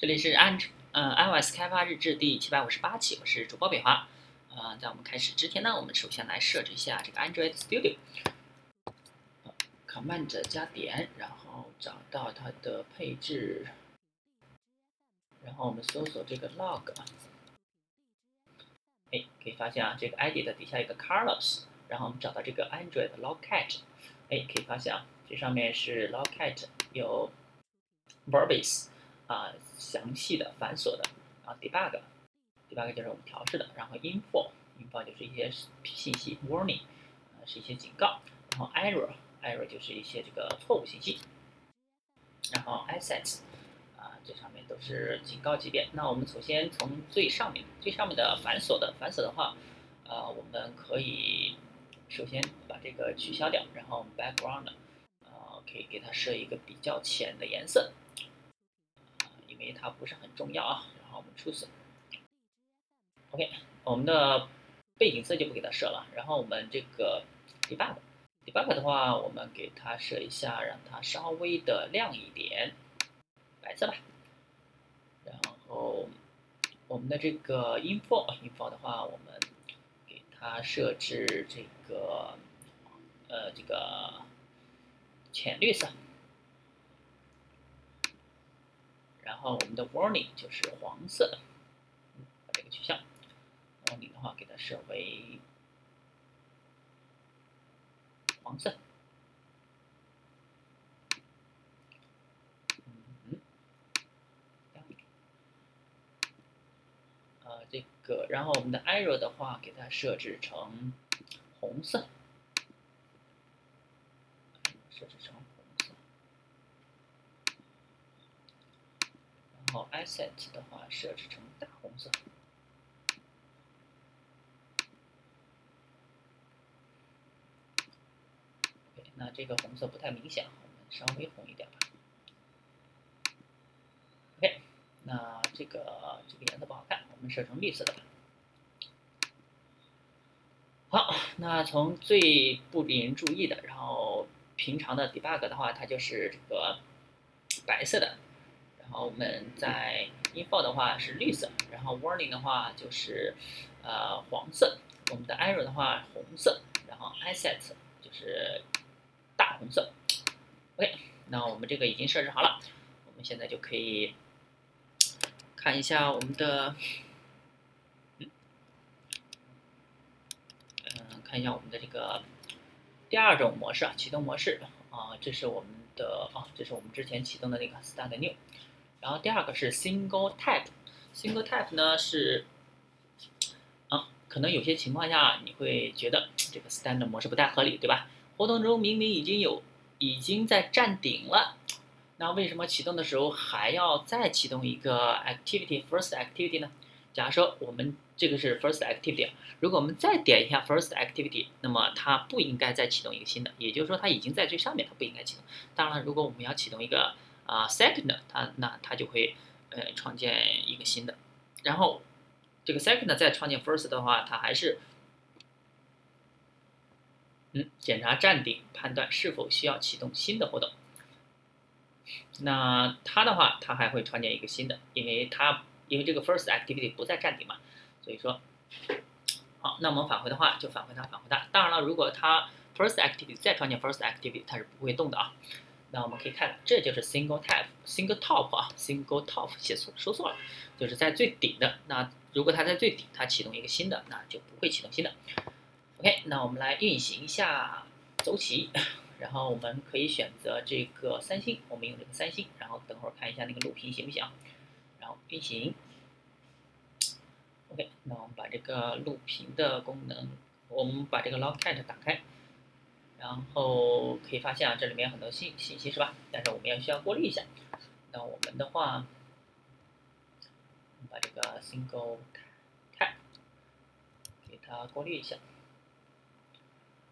这里是安呃 iOS 开发日志第七百五十八期，我是主播北华。呃，在我们开始之前呢，我们首先来设置一下这个 Android Studio。Command 加点，然后找到它的配置，然后我们搜索这个 log。哎，可以发现啊，这个 edit 底下有个 Carlos，然后我们找到这个 Android logcat。哎，可以发现啊，这上面是 logcat 有 verbs。啊，详细的、繁琐的，然后 debug，debug 就是我们调试的，然后 info，info 就是一些信息，warning，呃是一些警告，然后 error，error 就是一些这个错误信息，然后 assets，啊这上面都是警告级别。那我们首先从最上面，最上面的繁琐的，繁琐的话，呃我们可以首先把这个取消掉，然后 background，呃可以给它设一个比较浅的颜色。因为它不是很重要啊，然后我们出色。OK，我们的背景色就不给它设了。然后我们这个 debug，debug 的话，我们给它设一下，让它稍微的亮一点，白色吧。然后我们的这个 info，info 的话，我们给它设置这个呃这个浅绿色。然然后我们的 warning 就是黄色，把这个取消。warning 的话，给它设为黄色。啊，这个，然后我们的 error 的话，给它设置成红色，设置成。然后 asset 的话设置成大红色。那这个红色不太明显，我们稍微红一点吧。OK，那这个这个颜色不好看，我们设成绿色的吧。好，那从最不引人注意的，然后平常的 debug 的话，它就是这个白色的。然后我们在 info 的话是绿色，然后 warning 的话就是呃黄色，我们的 error 的话红色，然后 asset 就是大红色。OK，那我们这个已经设置好了，我们现在就可以看一下我们的，嗯，看一下我们的这个第二种模式啊，启动模式啊，这是我们的啊，这是我们之前启动的那个 start new。然后第二个是 single type，single type 呢是，啊，可能有些情况下你会觉得这个 standard 模式不太合理，对吧？活动中明明已经有已经在站顶了，那为什么启动的时候还要再启动一个 activity first activity 呢？假如说我们这个是 first activity，如果我们再点一下 first activity，那么它不应该再启动一个新的，也就是说它已经在最上面，它不应该启动。当然了，如果我们要启动一个啊，second，它那它就会呃创建一个新的，然后这个 second 再创建 first 的话，它还是嗯检查站顶，判断是否需要启动新的活动。那它的话，它还会创建一个新的，因为它因为这个 first activity 不在站顶嘛，所以说好，那我们返回的话就返回它，返回它。当然了，如果它 first activity 再创建 first activity，它是不会动的啊。那我们可以看，这就是 single type，single top 啊，single top 写错说错了，就是在最顶的。那如果它在最顶，它启动一个新的，那就不会启动新的。OK，那我们来运行一下走起，然后我们可以选择这个三星，我们用这个三星，然后等会儿看一下那个录屏行不行，然后运行。OK，那我们把这个录屏的功能，我们把这个 logcat 打开。然后可以发现啊，这里面有很多信信息是吧？但是我们要需要过滤一下。那我们的话，把这个 single tab 给它过滤一下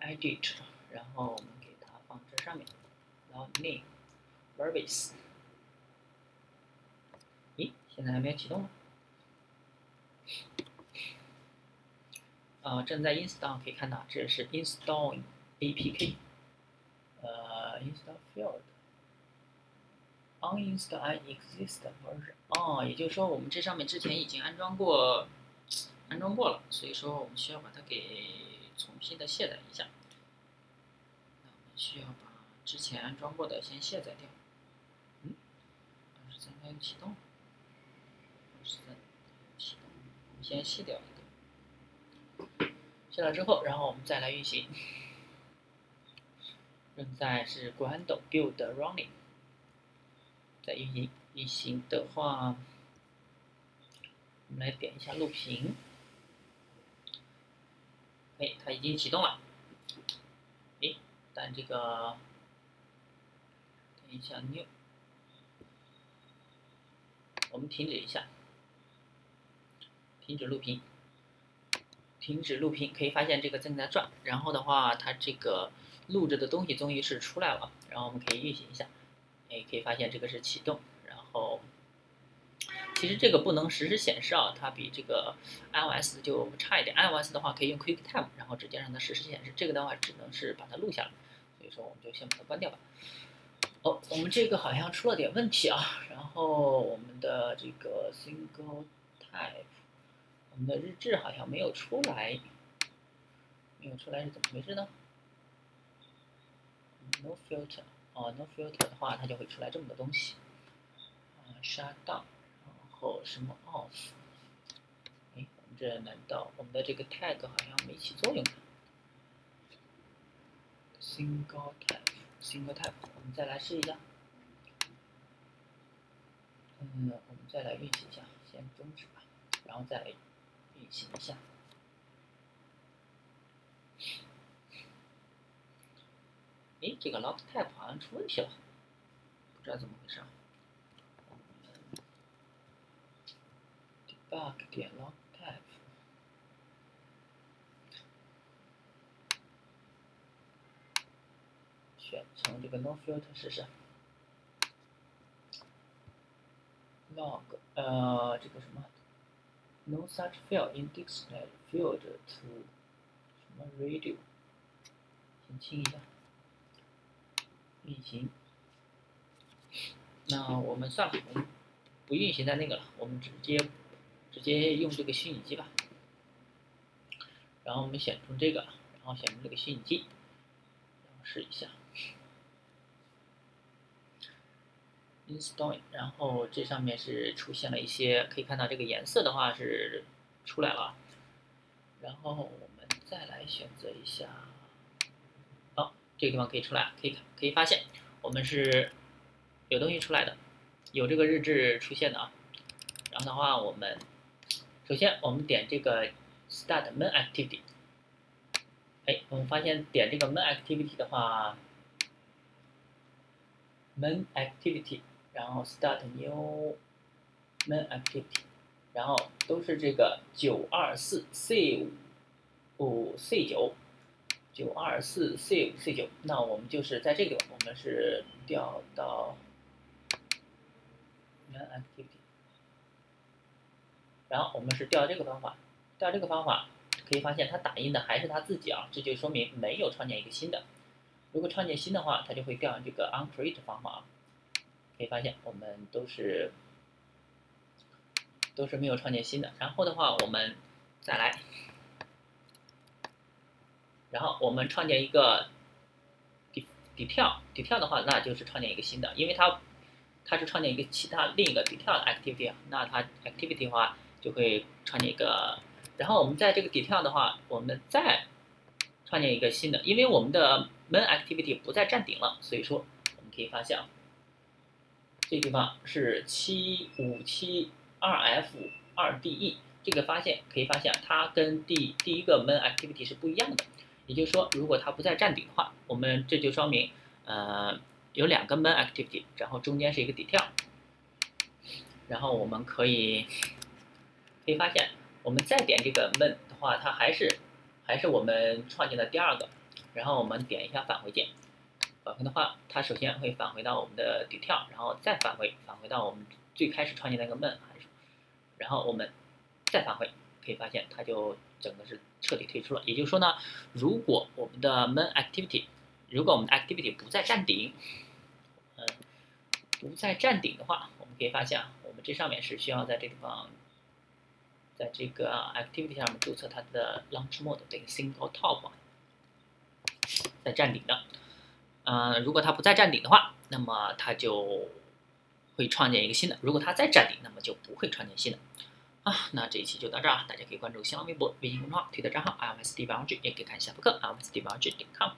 ，edit，然后我们给它放这上面，然后 name verbose。咦，现在还没有启动吗？啊，正在 install，可以看到这是 installing。apk，呃，install field，uninstall an existing version。哦，也就是说我们这上面之前已经安装过，安装过了，所以说我们需要把它给重新的卸载一下。那我们需要把之前安装过的先卸载掉。嗯，二十三它又启动。二十三启动，我们先卸掉一个。卸了之后，然后我们再来运行。现在是 Grand build running，在运行运行的话，我们来点一下录屏。哎，它已经启动了。哎，但这个等一下 new，我们停止一下，停止录屏，停止录屏，可以发现这个正在转，然后的话，它这个。录制的东西终于是出来了，然后我们可以运行一下，哎，可以发现这个是启动，然后其实这个不能实时显示啊，它比这个 iOS 就差一点。iOS 的话可以用 QuickTime，然后直接让它实时显示，这个的话只能是把它录下来，所以说我们就先把它关掉吧。哦，我们这个好像出了点问题啊，然后我们的这个 Single Type，我们的日志好像没有出来，没有出来是怎么回事呢？No filter，哦，No filter 的话，它就会出来这么多东西。啊，shut down，然后什么 off？哎，我们这难道我们的这个 tag 好像没起作用呢？Single tag，Single type，我们再来试一下。嗯，我们再来运行一下，先终止吧，然后再来运行一下。哎，这个 log type 好像出问题了，不知道怎么回事。debug 点 log type，选成这个 no filter 试试。log 呃，这个什么，no such field in dictionary field to 什么 radio，先清一下。运行，那我们算了，我们不运行在那个了，我们直接直接用这个虚拟机吧。然后我们选出这个，然后选出这个虚拟机，然后试一下，install。然后这上面是出现了一些，可以看到这个颜色的话是出来了。然后我们再来选择一下。这个地方可以出来，可以可以发现我们是有东西出来的，有这个日志出现的啊。然后的话，我们首先我们点这个 Start Main Activity，哎，我们发现点这个 Main Activity 的话，Main Activity，然后 Start New Main Activity，然后都是这个九二四 C 五 C 九。九二四 C 五 C 九，那我们就是在这个，我们是调到 Main Activity，然后我们是调这个方法，调这个方法可以发现它打印的还是它自己啊，这就说明没有创建一个新的。如果创建新的话，它就会调这个 Uncreate 方法。可以发现我们都是都是没有创建新的。然后的话，我们再来。然后我们创建一个底底跳底跳的话，那就是创建一个新的，因为它它是创建一个其他另一个底跳的 activity，那它 activity 的话就会创建一个。然后我们在这个底跳的话，我们再创建一个新的，因为我们的 main activity 不再占顶了，所以说我们可以发现啊，这地方是七五七二 f 二 de，这个发现可以发现它跟第第一个 main activity 是不一样的。也就是说，如果它不在站顶的话，我们这就说明，呃，有两个 main activity，然后中间是一个 detail，然后我们可以可以发现，我们再点这个 main 的话，它还是还是我们创建的第二个，然后我们点一下返回键，返回的话，它首先会返回到我们的 detail，然后再返回返回到我们最开始创建那个 main 函数，然后我们再返回，可以发现它就。整个是彻底退出了，也就是说呢，如果我们的 main activity，如果我们的 activity 不在站顶，嗯，不在站顶的话，我们可以发现啊，我们这上面是需要在这地方，在这个 activity 上面注册它的 launch mode 等于 single top，在站顶的。呃，如果它不再站顶的话，那么它就会创建一个新的；如果它再站顶，那么就不会创建新的。啊，那这一期就到这儿，大家可以关注新浪微博、微信公众号、推特账号 i m s d b i o g 也可以看一下博客 i m s d b i o g 点 com。